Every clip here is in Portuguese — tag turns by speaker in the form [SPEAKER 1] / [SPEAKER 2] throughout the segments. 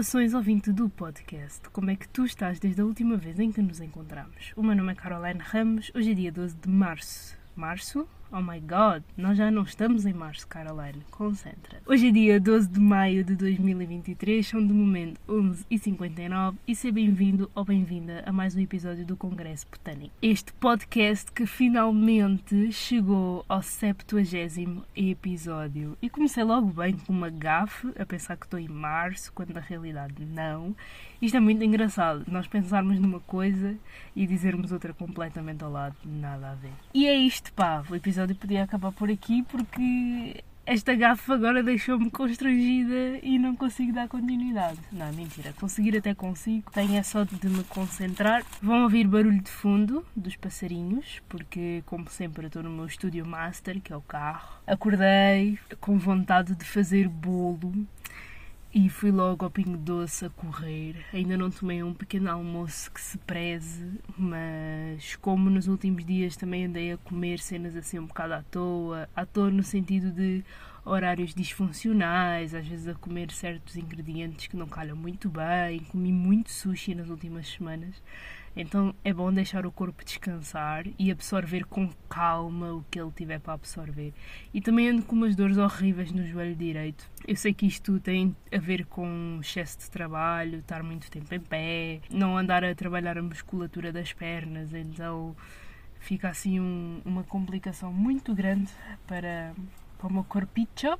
[SPEAKER 1] Saudações ouvinte do podcast. Como é que tu estás desde a última vez em que nos encontramos? O meu nome é Caroline Ramos. Hoje é dia 12 de março. Março? Oh my god, nós já não estamos em março, Caroline. Concentra. Hoje é dia 12 de maio de 2023, são de momento 11h59 e seja bem-vindo ou bem-vinda a mais um episódio do Congresso Botânico. Este podcast que finalmente chegou ao 70 episódio. E comecei logo bem com uma gafe, a pensar que estou em março, quando na realidade não. Isto é muito engraçado, nós pensarmos numa coisa e dizermos outra completamente ao lado, nada a ver. E é isto, pá, o episódio podia acabar por aqui porque esta gafa agora deixou-me constrangida e não consigo dar continuidade. Não, mentira, conseguir até consigo, tenho é só de me concentrar. Vão ouvir barulho de fundo dos passarinhos, porque, como sempre, estou no meu estúdio master, que é o carro. Acordei com vontade de fazer bolo e fui logo ao Pingo Doce a correr. Ainda não tomei um pequeno almoço que se preze, mas como nos últimos dias também andei a comer cenas assim um bocado à toa, à toa no sentido de horários disfuncionais, às vezes a comer certos ingredientes que não calham muito bem. Comi muito sushi nas últimas semanas. Então é bom deixar o corpo descansar e absorver com calma o que ele tiver para absorver. E também ando com umas dores horríveis no joelho direito. Eu sei que isto tem a ver com excesso de trabalho, estar muito tempo em pé, não andar a trabalhar a musculatura das pernas, então fica assim um, uma complicação muito grande para, para o meu corpicho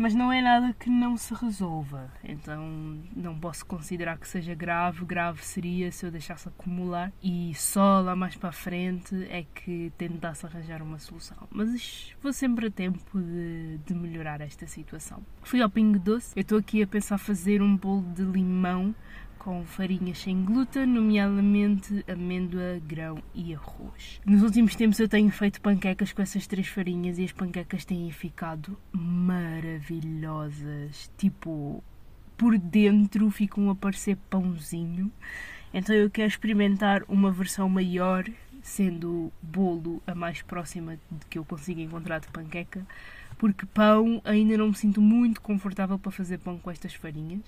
[SPEAKER 1] mas não é nada que não se resolva. Então não posso considerar que seja grave. Grave seria se eu deixasse acumular e só lá mais para frente é que tentasse arranjar uma solução. Mas vou sempre a tempo de, de melhorar esta situação. Fui ao Pingo Doce. Eu estou aqui a pensar fazer um bolo de limão com farinhas sem glúten, nomeadamente amêndoa, grão e arroz. Nos últimos tempos eu tenho feito panquecas com essas três farinhas e as panquecas têm ficado maravilhosas. Tipo, por dentro ficam a parecer pãozinho. Então eu quero experimentar uma versão maior, sendo bolo a mais próxima que eu consiga encontrar de panqueca porque pão ainda não me sinto muito confortável para fazer pão com estas farinhas.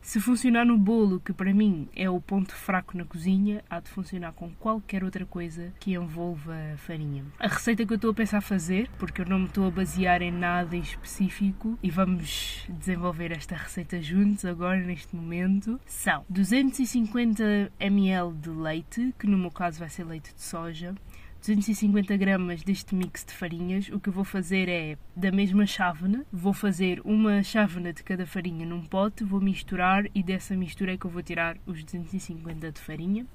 [SPEAKER 1] Se funcionar no bolo, que para mim é o ponto fraco na cozinha, há de funcionar com qualquer outra coisa que envolva farinha. A receita que eu estou a pensar fazer, porque eu não me estou a basear em nada em específico e vamos desenvolver esta receita juntos agora neste momento, são 250 ml de leite, que no meu caso vai ser leite de soja, 250 gramas deste mix de farinhas, o que eu vou fazer é, da mesma chávena, vou fazer uma chávena de cada farinha num pote, vou misturar e dessa mistura é que eu vou tirar os 250 de farinha.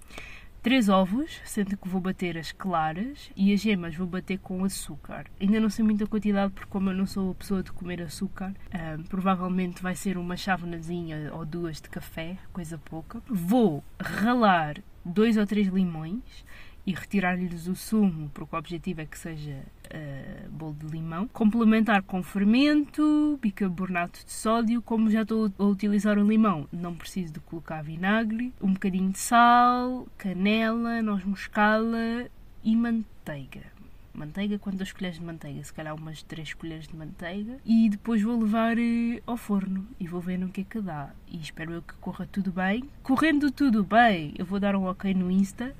[SPEAKER 1] 3 ovos, sendo que vou bater as claras e as gemas vou bater com açúcar. Ainda não sei muita quantidade porque como eu não sou a pessoa de comer açúcar, um, provavelmente vai ser uma chávenazinha ou duas de café, coisa pouca. Vou ralar dois ou três limões e retirar-lhes o sumo, porque o objetivo é que seja uh, bolo de limão. Complementar com fermento, bicarbonato de sódio. Como já estou a utilizar o limão, não preciso de colocar vinagre. Um bocadinho de sal, canela, noz moscada e manteiga manteiga, quantas colheres de manteiga? Se calhar umas 3 colheres de manteiga. E depois vou levar eh, ao forno e vou ver no que é que dá. E espero eu que corra tudo bem. Correndo tudo bem, eu vou dar um ok no Insta,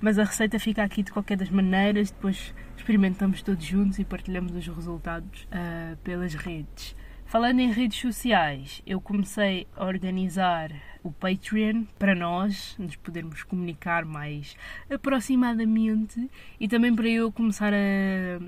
[SPEAKER 1] mas a receita fica aqui de qualquer das maneiras. Depois experimentamos todos juntos e partilhamos os resultados uh, pelas redes. Falando em redes sociais, eu comecei a organizar o Patreon para nós nos podermos comunicar mais aproximadamente e também para eu começar a,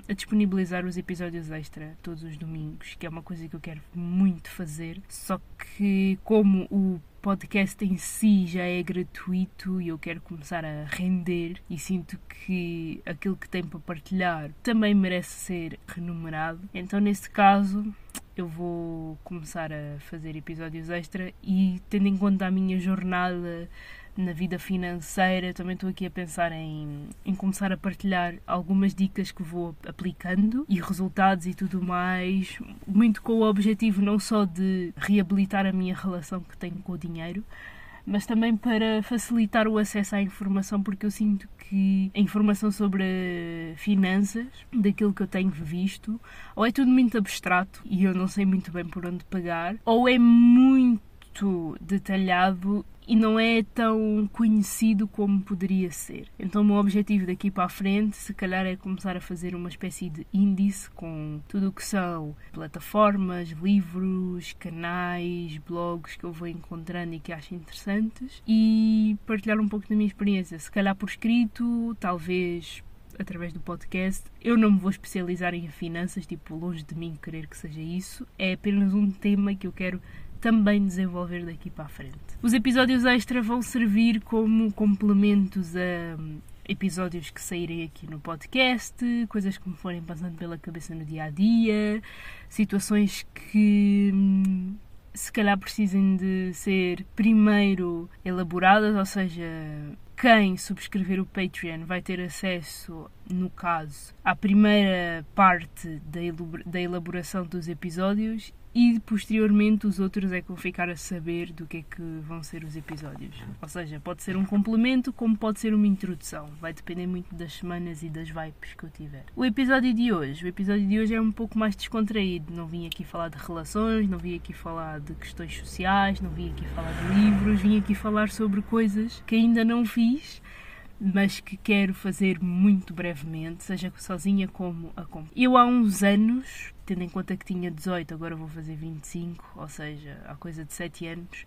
[SPEAKER 1] a, disponibilizar os episódios extra todos os domingos, que é uma coisa que eu quero muito fazer. Só que, como o podcast em si já é gratuito e eu quero começar a render e sinto que aquilo que tem para partilhar também merece ser remunerado. Então, nesse caso, eu vou começar a fazer episódios extra e tendo em conta a minha jornada na vida financeira, também estou aqui a pensar em, em começar a partilhar algumas dicas que vou aplicando e resultados e tudo mais, muito com o objetivo não só de reabilitar a minha relação que tenho com o dinheiro, mas também para facilitar o acesso à informação, porque eu sinto que a informação sobre finanças, daquilo que eu tenho visto, ou é tudo muito abstrato e eu não sei muito bem por onde pegar, ou é muito muito detalhado e não é tão conhecido como poderia ser. Então, o meu objetivo daqui para a frente, se calhar, é começar a fazer uma espécie de índice com tudo o que são plataformas, livros, canais, blogs que eu vou encontrando e que acho interessantes e partilhar um pouco da minha experiência. Se calhar por escrito, talvez através do podcast. Eu não me vou especializar em finanças, tipo, longe de mim querer que seja isso. É apenas um tema que eu quero também desenvolver daqui para a frente. Os episódios extra vão servir como complementos a hum, episódios que saírem aqui no podcast, coisas que me forem passando pela cabeça no dia a dia, situações que hum, se calhar precisem de ser primeiro elaboradas, ou seja, quem subscrever o Patreon vai ter acesso, no caso, à primeira parte da elaboração dos episódios e posteriormente os outros é que vão ficar a saber do que é que vão ser os episódios. Ou seja, pode ser um complemento como pode ser uma introdução. Vai depender muito das semanas e das vibes que eu tiver. O episódio de hoje, o episódio de hoje é um pouco mais descontraído. Não vim aqui falar de relações, não vim aqui falar de questões sociais, não vim aqui falar de livros, vim aqui falar sobre coisas que ainda não fiz mas que quero fazer muito brevemente, seja sozinha como a. Eu há uns anos, tendo em conta que tinha 18, agora vou fazer 25, ou seja, há coisa de 7 anos,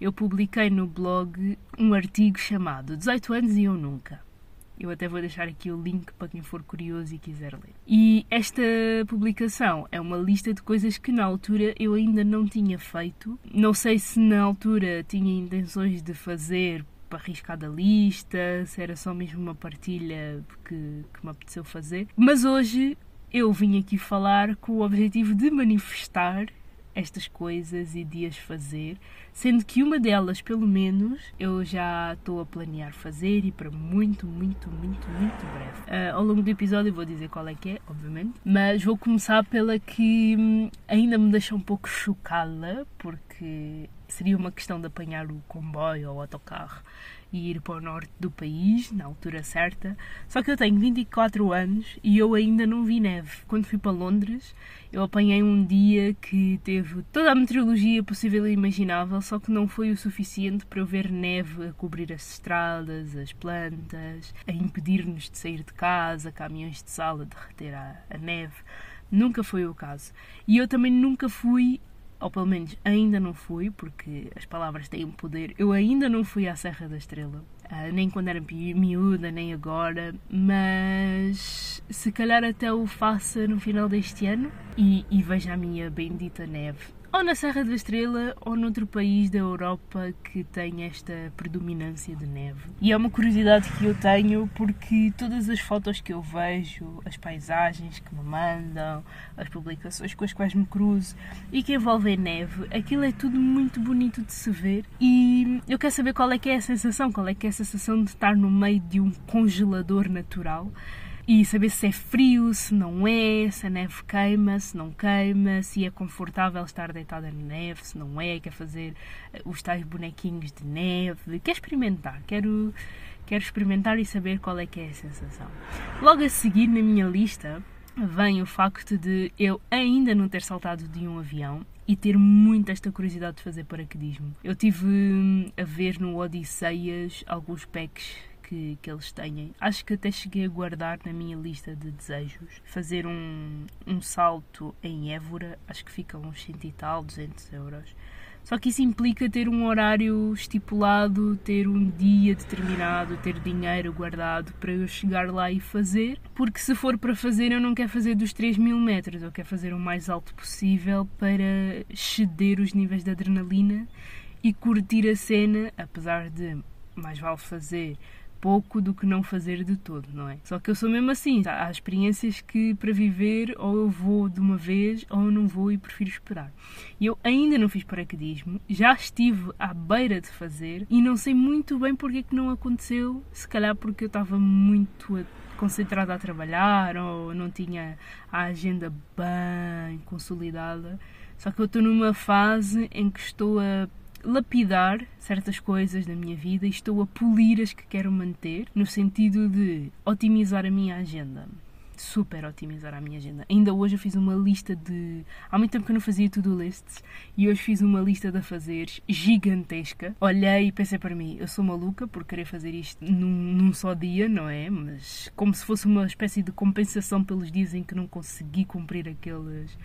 [SPEAKER 1] eu publiquei no blog um artigo chamado 18 anos e eu nunca. Eu até vou deixar aqui o link para quem for curioso e quiser ler. E esta publicação é uma lista de coisas que na altura eu ainda não tinha feito. Não sei se na altura tinha intenções de fazer para arriscar da lista, se era só mesmo uma partilha que, que me apeteceu fazer. Mas hoje eu vim aqui falar com o objetivo de manifestar estas coisas e de as fazer, sendo que uma delas, pelo menos, eu já estou a planear fazer e para muito, muito, muito, muito breve. Uh, ao longo do episódio vou dizer qual é que é, obviamente, mas vou começar pela que hum, ainda me deixa um pouco chocada, porque seria uma questão de apanhar o comboio ou o autocarro e ir para o norte do país, na altura certa. Só que eu tenho 24 anos e eu ainda não vi neve. Quando fui para Londres, eu apanhei um dia que teve toda a meteorologia possível e imaginável, só que não foi o suficiente para eu ver neve a cobrir as estradas, as plantas, a impedir-nos de sair de casa, caminhões de sala derreter a, a neve. Nunca foi o caso. E eu também nunca fui ou pelo menos ainda não fui, porque as palavras têm poder. Eu ainda não fui à Serra da Estrela, uh, nem quando era miúda, nem agora, mas se calhar até o faça no final deste ano e, e veja a minha bendita neve ou na Serra da Estrela ou noutro país da Europa que tem esta predominância de neve. E é uma curiosidade que eu tenho porque todas as fotos que eu vejo, as paisagens que me mandam, as publicações com as quais me cruzo e que envolvem neve, aquilo é tudo muito bonito de se ver e eu quero saber qual é que é a sensação, qual é que é a sensação de estar no meio de um congelador natural e saber se é frio, se não é, se a neve queima, se não queima, se é confortável estar deitada na neve, se não é, quer fazer eh, os tais bonequinhos de neve, quer experimentar, quero, quero experimentar e saber qual é que é a sensação. Logo a seguir na minha lista vem o facto de eu ainda não ter saltado de um avião e ter muito esta curiosidade de fazer paraquedismo. Eu tive hum, a ver no Odisseias alguns packs que, que eles têm. Acho que até cheguei a guardar na minha lista de desejos fazer um, um salto em Évora, acho que fica uns 100 e tal, 200 euros. Só que isso implica ter um horário estipulado, ter um dia determinado, ter dinheiro guardado para eu chegar lá e fazer. Porque se for para fazer, eu não quero fazer dos 3 mil metros, eu quero fazer o mais alto possível para ceder os níveis de adrenalina e curtir a cena, apesar de mais vale fazer pouco do que não fazer de todo, não é? Só que eu sou mesmo assim. Há experiências que para viver ou eu vou de uma vez ou eu não vou e prefiro esperar. E eu ainda não fiz paraquedismo, já estive à beira de fazer e não sei muito bem porque é que não aconteceu. Se calhar porque eu estava muito concentrada a trabalhar ou não tinha a agenda bem consolidada. Só que eu estou numa fase em que estou a lapidar certas coisas da minha vida e estou a polir as que quero manter, no sentido de otimizar a minha agenda. super otimizar a minha agenda. Ainda hoje eu fiz uma lista de. Há muito tempo que eu não fazia to-do lists e hoje fiz uma lista de afazeres gigantesca. Olhei e pensei para mim, eu sou maluca por querer fazer isto num, num só dia, não é? Mas como se fosse uma espécie de compensação pelos dias em que não consegui cumprir aqueles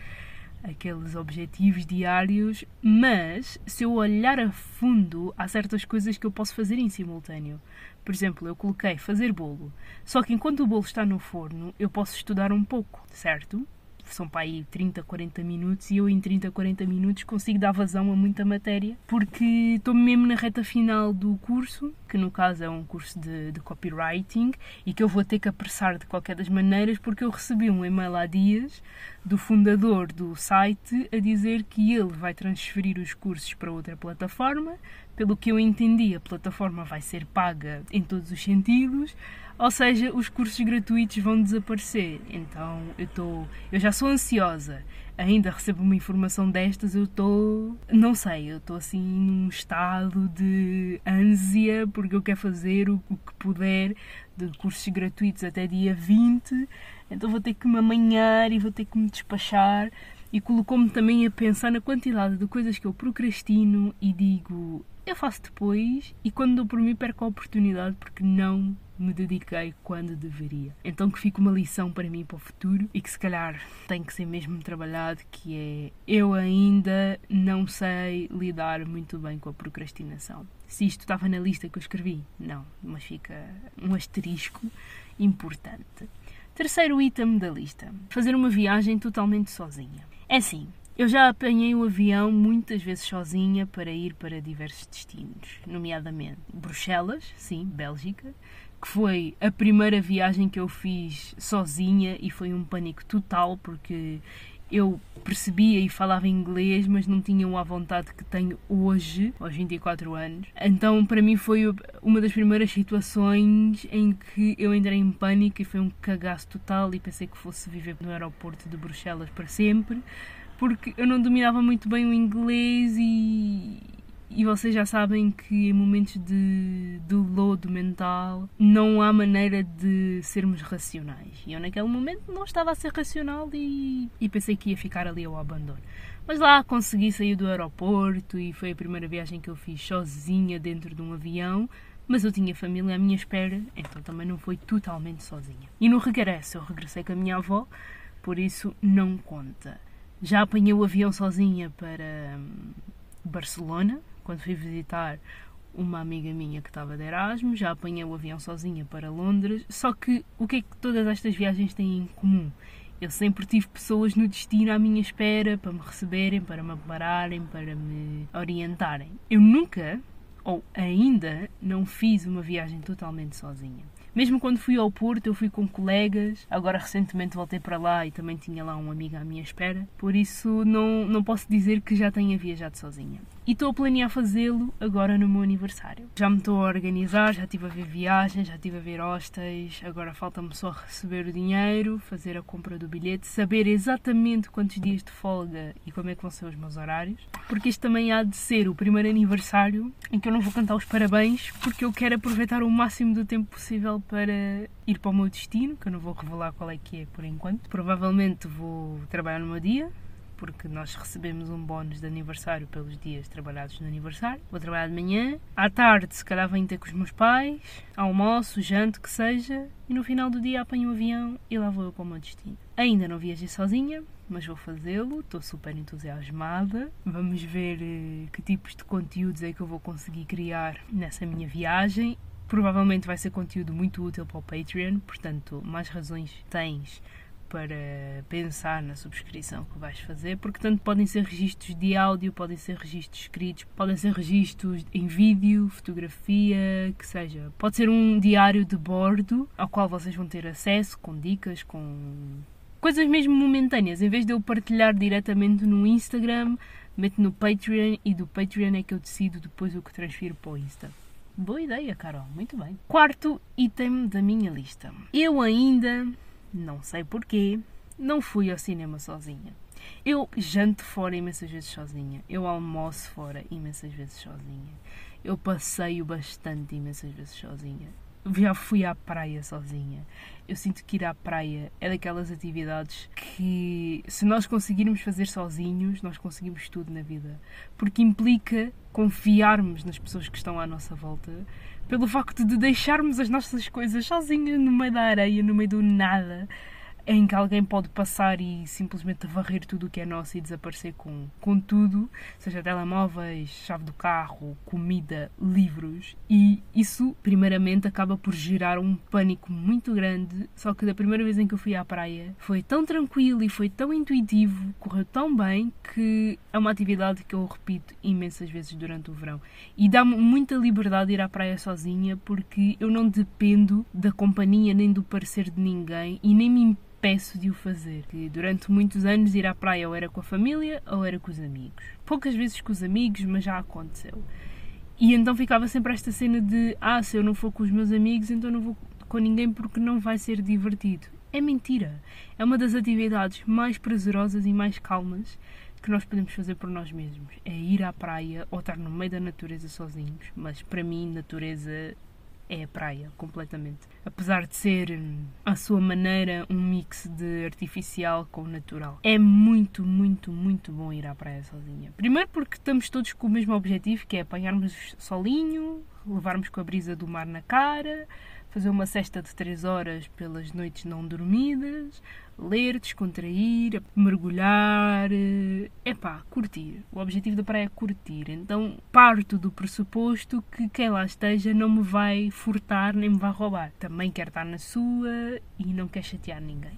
[SPEAKER 1] aqueles objetivos diários, mas se eu olhar a fundo, há certas coisas que eu posso fazer em simultâneo. Por exemplo, eu coloquei fazer bolo, só que enquanto o bolo está no forno, eu posso estudar um pouco, certo? São para aí 30, 40 minutos e eu em 30, 40 minutos consigo dar vazão a muita matéria porque estou mesmo na reta final do curso, que no caso é um curso de, de copywriting e que eu vou ter que apressar de qualquer das maneiras porque eu recebi um e-mail há dias do fundador do site a dizer que ele vai transferir os cursos para outra plataforma. Pelo que eu entendi, a plataforma vai ser paga em todos os sentidos, ou seja, os cursos gratuitos vão desaparecer. Então eu estou. Eu já sou ansiosa. Ainda recebo uma informação destas, eu estou. Não sei, eu estou assim num estado de ânsia porque eu quero fazer o, o que puder de cursos gratuitos até dia 20. Então vou ter que me amanhar e vou ter que me despachar. E colocou-me também a pensar na quantidade de coisas que eu procrastino e digo eu faço depois e quando dou por mim perco a oportunidade porque não me dediquei quando deveria. Então que fica uma lição para mim para o futuro e que se calhar tem que ser mesmo trabalhado, que é eu ainda não sei lidar muito bem com a procrastinação. Se isto estava na lista que eu escrevi, não, mas fica um asterisco importante. Terceiro item da lista: fazer uma viagem totalmente sozinha. É assim, eu já apanhei o avião muitas vezes sozinha para ir para diversos destinos, nomeadamente Bruxelas, sim, Bélgica, que foi a primeira viagem que eu fiz sozinha e foi um pânico total porque eu percebia e falava inglês, mas não tinha a vontade que tenho hoje, aos 24 anos. Então, para mim, foi uma das primeiras situações em que eu entrei em pânico e foi um cagaço total e pensei que fosse viver no aeroporto de Bruxelas para sempre, porque eu não dominava muito bem o inglês e, e vocês já sabem que em momentos de, de lodo mental não há maneira de sermos racionais. E eu naquele momento não estava a ser racional e, e pensei que ia ficar ali ao abandono. Mas lá consegui sair do aeroporto e foi a primeira viagem que eu fiz sozinha dentro de um avião. Mas eu tinha família à minha espera, então também não foi totalmente sozinha. E no regresso, eu regressei com a minha avó, por isso não conta. Já apanhei o avião sozinha para hum, Barcelona, quando fui visitar uma amiga minha que estava de Erasmus, já apanhei o avião sozinha para Londres. Só que o que é que todas estas viagens têm em comum? Eu sempre tive pessoas no destino à minha espera para me receberem, para me ampararem, para me orientarem. Eu nunca, ou ainda, não fiz uma viagem totalmente sozinha. Mesmo quando fui ao Porto, eu fui com colegas. Agora, recentemente, voltei para lá e também tinha lá um amigo à minha espera. Por isso, não, não posso dizer que já tenha viajado sozinha. E estou a planear fazê-lo agora no meu aniversário. Já me estou a organizar, já estive a ver viagens, já estive a ver hostéis. Agora falta-me só receber o dinheiro, fazer a compra do bilhete, saber exatamente quantos dias de folga e como é que vão ser os meus horários. Porque este também há de ser o primeiro aniversário em que eu não vou cantar os parabéns, porque eu quero aproveitar o máximo do tempo possível para ir para o meu destino, que eu não vou revelar qual é que é por enquanto. Provavelmente vou trabalhar no meu dia, porque nós recebemos um bónus de aniversário pelos dias trabalhados no aniversário. Vou trabalhar de manhã, à tarde, se calhar, venho ter com os meus pais, almoço, janto, que seja, e no final do dia apanho o avião e lá vou eu para o meu destino. Ainda não viajei sozinha, mas vou fazê-lo, estou super entusiasmada. Vamos ver eh, que tipos de conteúdos é que eu vou conseguir criar nessa minha viagem Provavelmente vai ser conteúdo muito útil para o Patreon, portanto, mais razões tens para pensar na subscrição que vais fazer, porque tanto podem ser registros de áudio, podem ser registros escritos, podem ser registros em vídeo, fotografia, que seja. Pode ser um diário de bordo ao qual vocês vão ter acesso com dicas, com coisas mesmo momentâneas. Em vez de eu partilhar diretamente no Instagram, meto no Patreon e do Patreon é que eu decido depois o que transfiro para o Insta. Boa ideia, Carol, muito bem. Quarto item da minha lista. Eu ainda, não sei porquê, não fui ao cinema sozinha. Eu janto fora imensas vezes sozinha. Eu almoço fora imensas vezes sozinha. Eu passeio bastante imensas vezes sozinha. já fui à praia sozinha. Eu sinto que ir à praia é daquelas atividades que, se nós conseguirmos fazer sozinhos, nós conseguimos tudo na vida. Porque implica confiarmos nas pessoas que estão à nossa volta, pelo facto de deixarmos as nossas coisas sozinhas no meio da areia, no meio do nada em que alguém pode passar e simplesmente varrer tudo o que é nosso e desaparecer com, com tudo, seja telemóveis, chave do carro, comida, livros. E isso, primeiramente, acaba por gerar um pânico muito grande. Só que da primeira vez em que eu fui à praia foi tão tranquilo e foi tão intuitivo, correu tão bem, que é uma atividade que eu repito imensas vezes durante o verão. E dá-me muita liberdade ir à praia sozinha porque eu não dependo da companhia nem do parecer de ninguém e nem me peço de o fazer. Que durante muitos anos ir à praia ou era com a família ou era com os amigos. Poucas vezes com os amigos, mas já aconteceu. E então ficava sempre esta cena de: ah, se eu não for com os meus amigos, então não vou com ninguém porque não vai ser divertido. É mentira. É uma das atividades mais prazerosas e mais calmas que nós podemos fazer por nós mesmos. É ir à praia ou estar no meio da natureza sozinhos. Mas para mim, natureza é a praia, completamente. Apesar de ser, hum, à sua maneira, um mix de artificial com natural. É muito, muito, muito bom ir à praia sozinha. Primeiro porque estamos todos com o mesmo objetivo, que é apanharmos solinho, levarmos com a brisa do mar na cara, fazer uma cesta de 3 horas pelas noites não dormidas, ler, descontrair, mergulhar, é pá, curtir. O objetivo da praia é curtir. Então parto do pressuposto que quem lá esteja não me vai furtar nem me vai roubar. Também quer estar na sua e não quer chatear ninguém.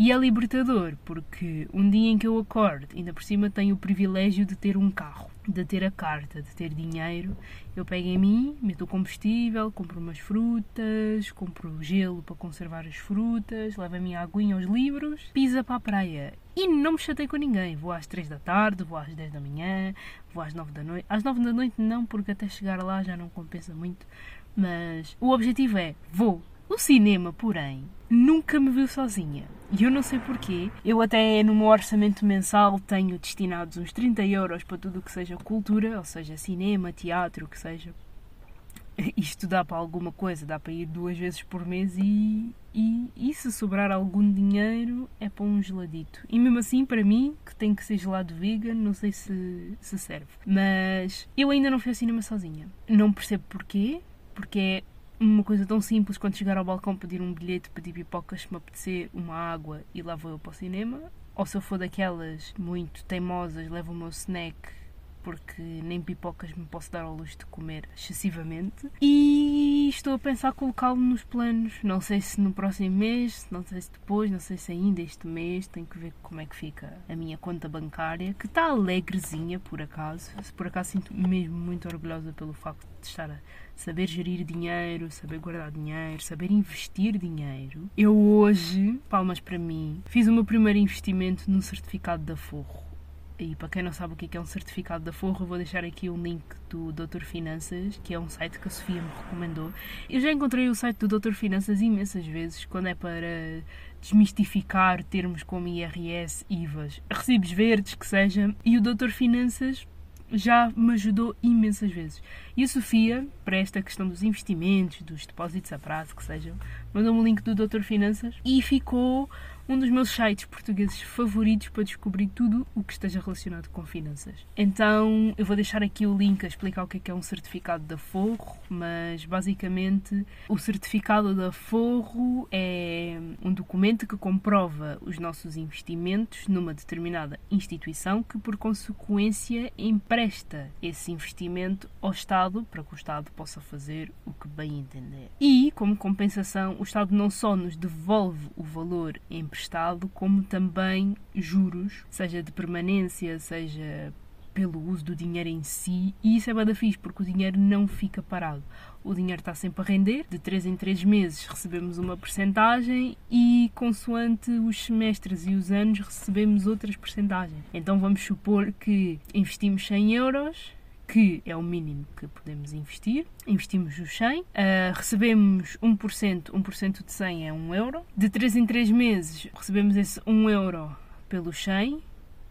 [SPEAKER 1] E é libertador, porque um dia em que eu acordo, ainda por cima tenho o privilégio de ter um carro, de ter a carta, de ter dinheiro. Eu pego em mim, meto o combustível, compro umas frutas, compro gelo para conservar as frutas, levo a minha aguinha aos livros, pisa para a praia. E não me chatei com ninguém. Vou às 3 da tarde, vou às 10 da manhã, vou às 9 da noite. Às 9 da noite não, porque até chegar lá já não compensa muito. Mas o objetivo é, vou. O cinema, porém, nunca me viu sozinha. E eu não sei porquê. Eu até no meu orçamento mensal tenho destinados uns 30 euros para tudo o que seja cultura, ou seja, cinema, teatro, o que seja. Isto dá para alguma coisa, dá para ir duas vezes por mês e, e, e se sobrar algum dinheiro é para um geladito. E mesmo assim, para mim, que tem que ser gelado vegan, não sei se, se serve. Mas eu ainda não fui ao cinema sozinha. Não percebo porquê, porque é uma coisa tão simples quanto chegar ao balcão, pedir um bilhete, pedir pipocas, se me apetecer, uma água e lá vou eu para o cinema. Ou se eu for daquelas muito teimosas, levo o meu snack porque nem pipocas me posso dar ao luxo de comer excessivamente. E estou a pensar colocá-lo nos planos. Não sei se no próximo mês, não sei se depois, não sei se ainda este mês. Tenho que ver como é que fica a minha conta bancária, que está alegrezinha por acaso. Por acaso sinto-me mesmo muito orgulhosa pelo facto de estar a saber gerir dinheiro, saber guardar dinheiro, saber investir dinheiro. Eu hoje, palmas para mim, fiz o meu primeiro investimento num certificado da Forro. E para quem não sabe o que é um certificado da Forro, vou deixar aqui um link do Doutor Finanças, que é um site que a Sofia me recomendou. Eu já encontrei o site do Doutor Finanças imensas vezes, quando é para desmistificar termos como IRS, IVAs, recibos verdes, que seja, e o Doutor Finanças já me ajudou imensas vezes. E a Sofia, para esta questão dos investimentos, dos depósitos a prazo, que sejam, mandou-me o link do Doutor Finanças e ficou um dos meus sites portugueses favoritos para descobrir tudo o que esteja relacionado com finanças. Então eu vou deixar aqui o link a explicar o que é, que é um certificado da Forro, mas basicamente o certificado da Forro é um documento que comprova os nossos investimentos numa determinada instituição que por consequência empresta esse investimento ao Estado para que o Estado possa fazer o que bem entender. E como compensação o Estado não só nos devolve o valor emprestado emprestado, como também juros, seja de permanência, seja pelo uso do dinheiro em si, e isso é bada fixe, porque o dinheiro não fica parado. O dinheiro está sempre a render, de 3 em 3 meses recebemos uma percentagem e consoante os semestres e os anos recebemos outras percentagens. Então vamos supor que investimos 100 euros, que é o mínimo que podemos investir. Investimos os 100, uh, recebemos 1%, 1% de 100 é 1 euro. De 3 em 3 meses recebemos esse 1 euro pelos 100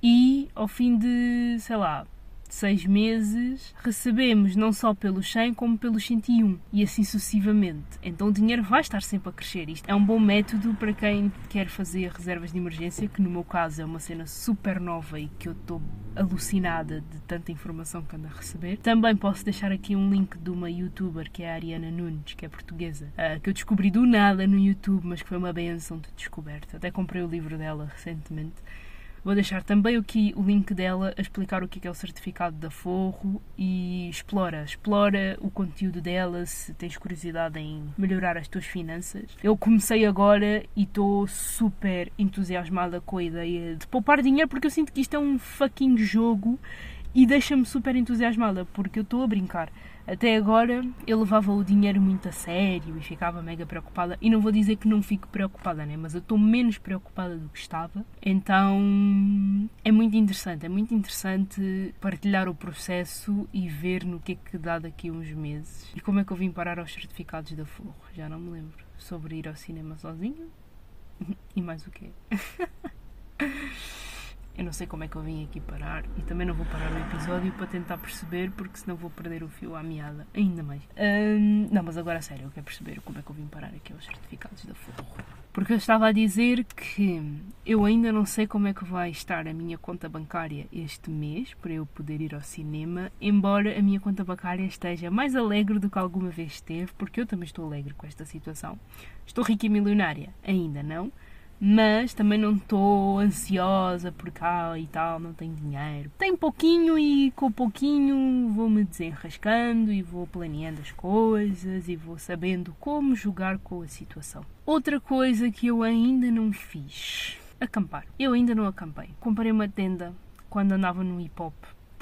[SPEAKER 1] e ao fim de, sei lá, seis meses, recebemos não só pelos 100 como pelos 101 e assim sucessivamente. Então o dinheiro vai estar sempre a crescer. Isto é um bom método para quem quer fazer reservas de emergência, que no meu caso é uma cena super nova e que eu estou alucinada de tanta informação que ando a receber. Também posso deixar aqui um link de uma youtuber que é a Ariana Nunes, que é portuguesa, ah, que eu descobri do nada no YouTube, mas que foi uma benção de descoberta. Até comprei o livro dela recentemente. Vou deixar também aqui o link dela a explicar o que é o certificado da Forro e explora, explora o conteúdo dela se tens curiosidade em melhorar as tuas finanças. Eu comecei agora e estou super entusiasmada com a ideia de poupar dinheiro porque eu sinto que isto é um fucking jogo e deixa-me super entusiasmada porque eu estou a brincar. Até agora eu levava o dinheiro muito a sério e ficava mega preocupada. E não vou dizer que não fico preocupada, né? Mas eu estou menos preocupada do que estava. Então é muito interessante, é muito interessante partilhar o processo e ver no que é que dá daqui a uns meses. E como é que eu vim parar aos certificados da Forro? Já não me lembro. Sobre ir ao cinema sozinho? E mais o quê? Eu não sei como é que eu vim aqui parar e também não vou parar o episódio para tentar perceber, porque senão vou perder o fio à meada, ainda mais. Hum, não, mas agora a sério, eu quero perceber como é que eu vim parar aqui aos certificados da Forro. Porque eu estava a dizer que eu ainda não sei como é que vai estar a minha conta bancária este mês para eu poder ir ao cinema, embora a minha conta bancária esteja mais alegre do que alguma vez esteve, porque eu também estou alegre com esta situação. Estou rica e milionária? Ainda não mas também não estou ansiosa por cá e tal, não tenho dinheiro. Tenho pouquinho e com pouquinho vou-me desenrascando e vou planeando as coisas e vou sabendo como jogar com a situação. Outra coisa que eu ainda não fiz: acampar. Eu ainda não acampei. Comprei uma tenda quando andava no hip hop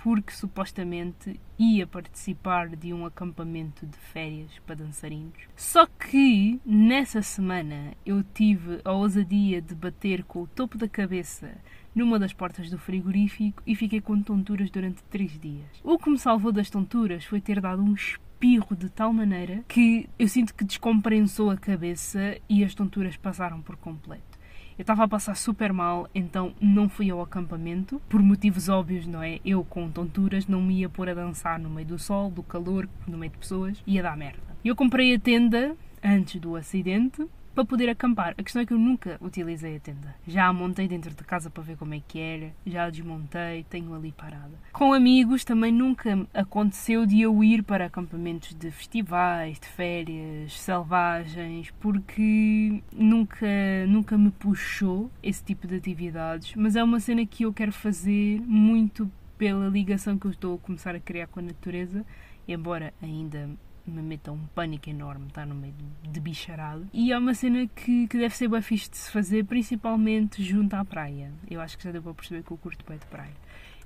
[SPEAKER 1] porque supostamente ia participar de um acampamento de férias para dançarinos. Só que nessa semana eu tive a ousadia de bater com o topo da cabeça numa das portas do frigorífico e fiquei com tonturas durante três dias. O que me salvou das tonturas foi ter dado um espirro de tal maneira que eu sinto que descompensou a cabeça e as tonturas passaram por completo. Eu estava a passar super mal, então não fui ao acampamento, por motivos óbvios, não é? Eu com tonturas não me ia pôr a dançar no meio do sol, do calor, no meio de pessoas, ia dar merda. Eu comprei a tenda antes do acidente para poder acampar. A questão é que eu nunca utilizei a tenda. Já a montei dentro de casa para ver como é que era, já a desmontei, tenho ali parada. Com amigos também nunca aconteceu de eu ir para acampamentos de festivais, de férias, selvagens, porque nunca, nunca me puxou esse tipo de atividades, mas é uma cena que eu quero fazer muito pela ligação que eu estou a começar a criar com a natureza, embora ainda me meta um pânico enorme, está no meio de bicharado. E é uma cena que, que deve ser bem fixe de se fazer, principalmente junto à praia. Eu acho que já deu para perceber que eu curto bem de praia.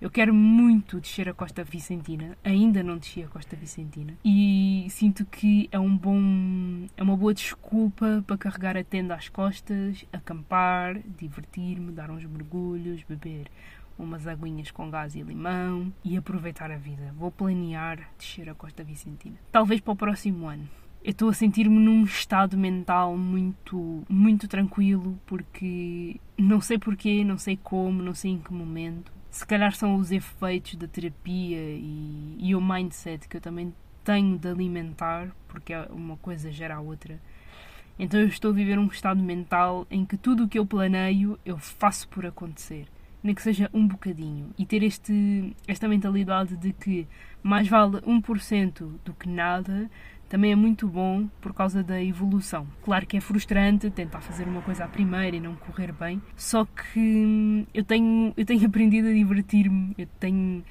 [SPEAKER 1] Eu quero muito descer a Costa Vicentina, ainda não desci a Costa Vicentina, e sinto que é um bom, é uma boa desculpa para carregar a tenda às costas, acampar, divertir-me, dar uns mergulhos, beber umas aguinhas com gás e limão e aproveitar a vida. Vou planear descer a Costa Vicentina. Talvez para o próximo ano. Eu estou a sentir-me num estado mental muito, muito tranquilo porque não sei porquê, não sei como, não sei em que momento. Se calhar são os efeitos da terapia e, e o mindset que eu também tenho de alimentar, porque uma coisa gera a outra. Então eu estou a viver um estado mental em que tudo o que eu planeio eu faço por acontecer nem que seja um bocadinho. E ter este, esta mentalidade de que mais vale 1% do que nada também é muito bom por causa da evolução. Claro que é frustrante tentar fazer uma coisa à primeira e não correr bem, só que hum, eu tenho, eu tenho aprendido a divertir-me, eu tenho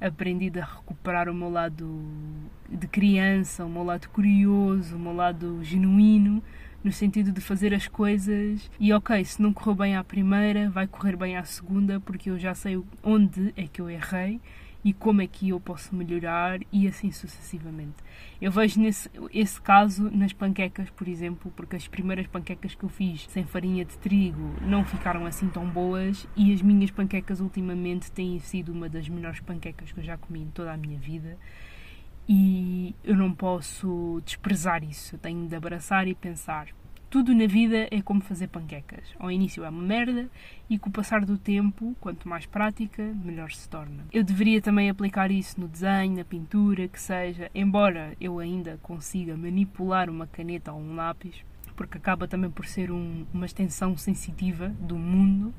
[SPEAKER 1] aprendido a recuperar o meu lado de criança, o meu lado curioso, o meu lado genuíno no sentido de fazer as coisas e ok, se não correu bem à primeira, vai correr bem à segunda, porque eu já sei onde é que eu errei e como é que eu posso melhorar e assim sucessivamente. Eu vejo nesse esse caso nas panquecas, por exemplo, porque as primeiras panquecas que eu fiz sem farinha de trigo não ficaram assim tão boas e as minhas panquecas ultimamente têm sido uma das melhores panquecas que eu já comi em toda a minha vida e eu não posso desprezar isso. Eu tenho de abraçar e pensar: tudo na vida é como fazer panquecas. Ao início é uma merda e com o passar do tempo, quanto mais prática, melhor se torna. Eu deveria também aplicar isso no desenho, na pintura, que seja, embora eu ainda consiga manipular uma caneta ou um lápis, porque acaba também por ser um, uma extensão sensitiva do mundo.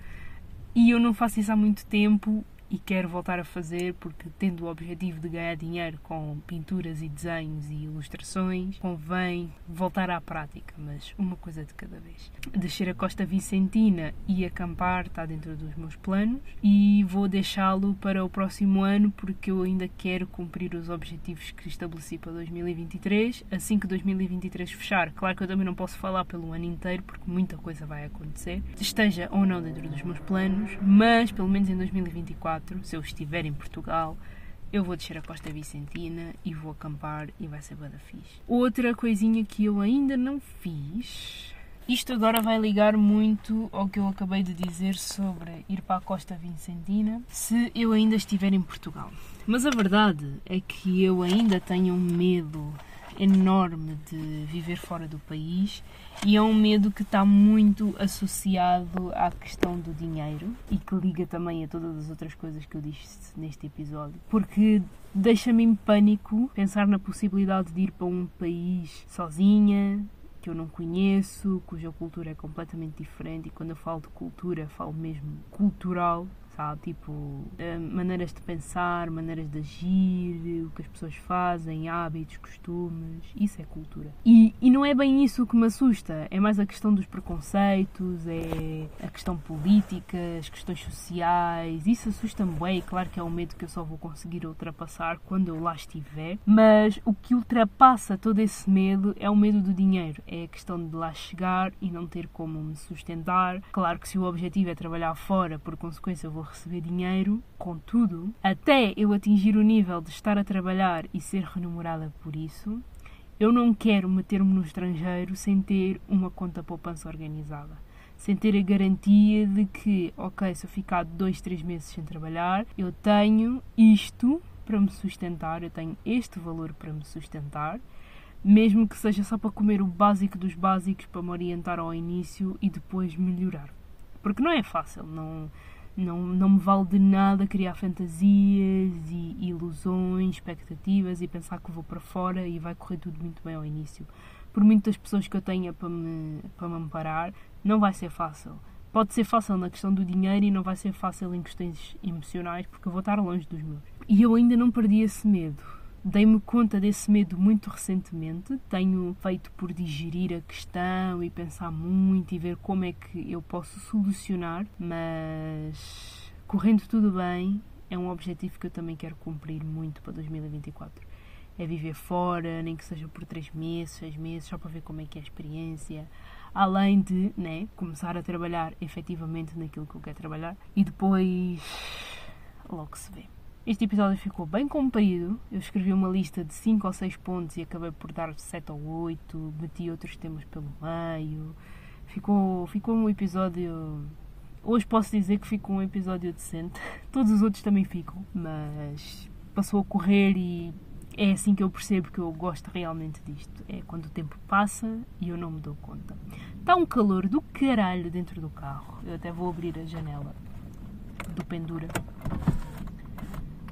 [SPEAKER 1] E eu não faço isso há muito tempo e quero voltar a fazer porque, tendo o objetivo de ganhar dinheiro com pinturas e desenhos e ilustrações, convém voltar à prática, mas uma coisa de cada vez. Descer a Costa Vicentina e acampar está dentro dos meus planos e vou deixá-lo para o próximo ano porque eu ainda quero cumprir os objetivos que estabeleci para 2023. Assim que 2023 fechar, claro que eu também não posso falar pelo ano inteiro porque muita coisa vai acontecer, esteja ou não dentro dos meus planos, mas pelo menos em 2024 se eu estiver em Portugal, eu vou descer a Costa Vicentina e vou acampar e vai ser bada fixe. Outra coisinha que eu ainda não fiz. Isto agora vai ligar muito ao que eu acabei de dizer sobre ir para a Costa Vicentina se eu ainda estiver em Portugal. Mas a verdade é que eu ainda tenho um medo enorme de viver fora do país e é um medo que está muito associado à questão do dinheiro e que liga também a todas as outras coisas que eu disse neste episódio. Porque deixa-me em pânico pensar na possibilidade de ir para um país sozinha, que eu não conheço, cuja cultura é completamente diferente, e quando eu falo de cultura, falo mesmo cultural, sabe? Tipo, maneiras de pensar, maneiras de agir, o que as pessoas fazem, hábitos, costumes, isso é cultura. E, e não é bem isso que me assusta, é mais a questão dos preconceitos, é a questão política, as questões sociais, isso assusta-me bem, claro que é um medo que eu só vou conseguir ultrapassar quando eu lá estiver, mas o que ultrapassa todo esse medo é o medo do dinheiro, é a questão de lá chegar e não ter como me sustentar. Claro que se o objetivo é trabalhar fora, por consequência eu vou receber dinheiro, contudo, até eu atingir o nível de estar a trabalhar e ser remunerada por isso, eu não quero meter-me no estrangeiro sem ter uma conta poupança organizada. Sem ter a garantia de que, ok, se eu ficar dois, três meses sem trabalhar, eu tenho isto para me sustentar, eu tenho este valor para me sustentar, mesmo que seja só para comer o básico dos básicos para me orientar ao início e depois melhorar. Porque não é fácil, não, não, não me vale de nada criar fantasias e ilusões, expectativas e pensar que vou para fora e vai correr tudo muito bem ao início. Por muitas pessoas que eu tenha para me, para me amparar, não vai ser fácil. Pode ser fácil na questão do dinheiro e não vai ser fácil em questões emocionais porque eu vou estar longe dos meus. E eu ainda não perdi esse medo. Dei-me conta desse medo muito recentemente. Tenho feito por digerir a questão e pensar muito e ver como é que eu posso solucionar, mas correndo tudo bem, é um objetivo que eu também quero cumprir muito para 2024. É viver fora, nem que seja por 3 meses, 6 meses, só para ver como é que é a experiência. Além de né, começar a trabalhar efetivamente naquilo que eu quero trabalhar e depois logo se vê. Este episódio ficou bem comprido. Eu escrevi uma lista de 5 ou 6 pontos e acabei por dar 7 ou 8. Meti outros temas pelo meio. Ficou, ficou um episódio. Hoje posso dizer que ficou um episódio decente. Todos os outros também ficam, mas passou a correr e é assim que eu percebo que eu gosto realmente disto. É quando o tempo passa e eu não me dou conta. Está um calor do caralho dentro do carro. Eu até vou abrir a janela do pendura.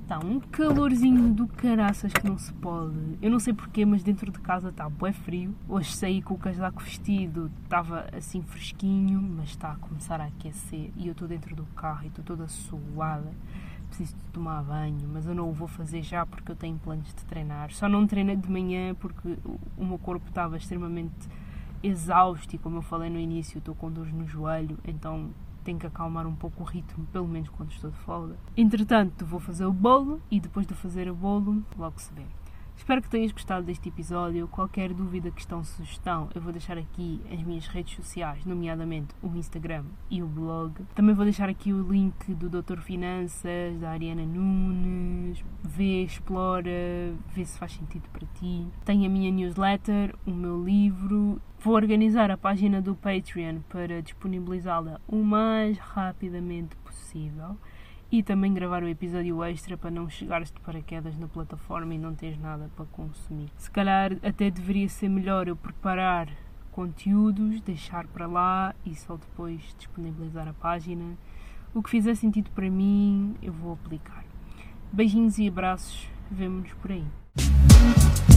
[SPEAKER 1] Está um calorzinho do caraças que não se pode. Eu não sei porquê, mas dentro de casa está bué frio. Hoje saí com o casaco vestido, estava assim fresquinho, mas está a começar a aquecer. E eu estou dentro do carro e estou toda suada. Preciso de tomar banho, mas eu não o vou fazer já porque eu tenho planos de treinar. Só não treinei de manhã porque o meu corpo estava extremamente exausto e, como eu falei no início, estou com dores no joelho, então tenho que acalmar um pouco o ritmo, pelo menos quando estou de folga. Entretanto, vou fazer o bolo e depois de fazer o bolo, logo se vê. Espero que tenhas gostado deste episódio. Qualquer dúvida, questão, sugestão, eu vou deixar aqui as minhas redes sociais, nomeadamente o Instagram e o blog. Também vou deixar aqui o link do Doutor Finanças, da Ariana Nunes. Vê, explora, vê se faz sentido para ti. Tenho a minha newsletter, o meu livro. Vou organizar a página do Patreon para disponibilizá-la o mais rapidamente possível e também gravar o episódio extra para não chegares de paraquedas na plataforma e não teres nada para consumir. Se calhar até deveria ser melhor eu preparar conteúdos, deixar para lá e só depois disponibilizar a página. O que fizer sentido para mim, eu vou aplicar. Beijinhos e abraços, vemo-nos por aí.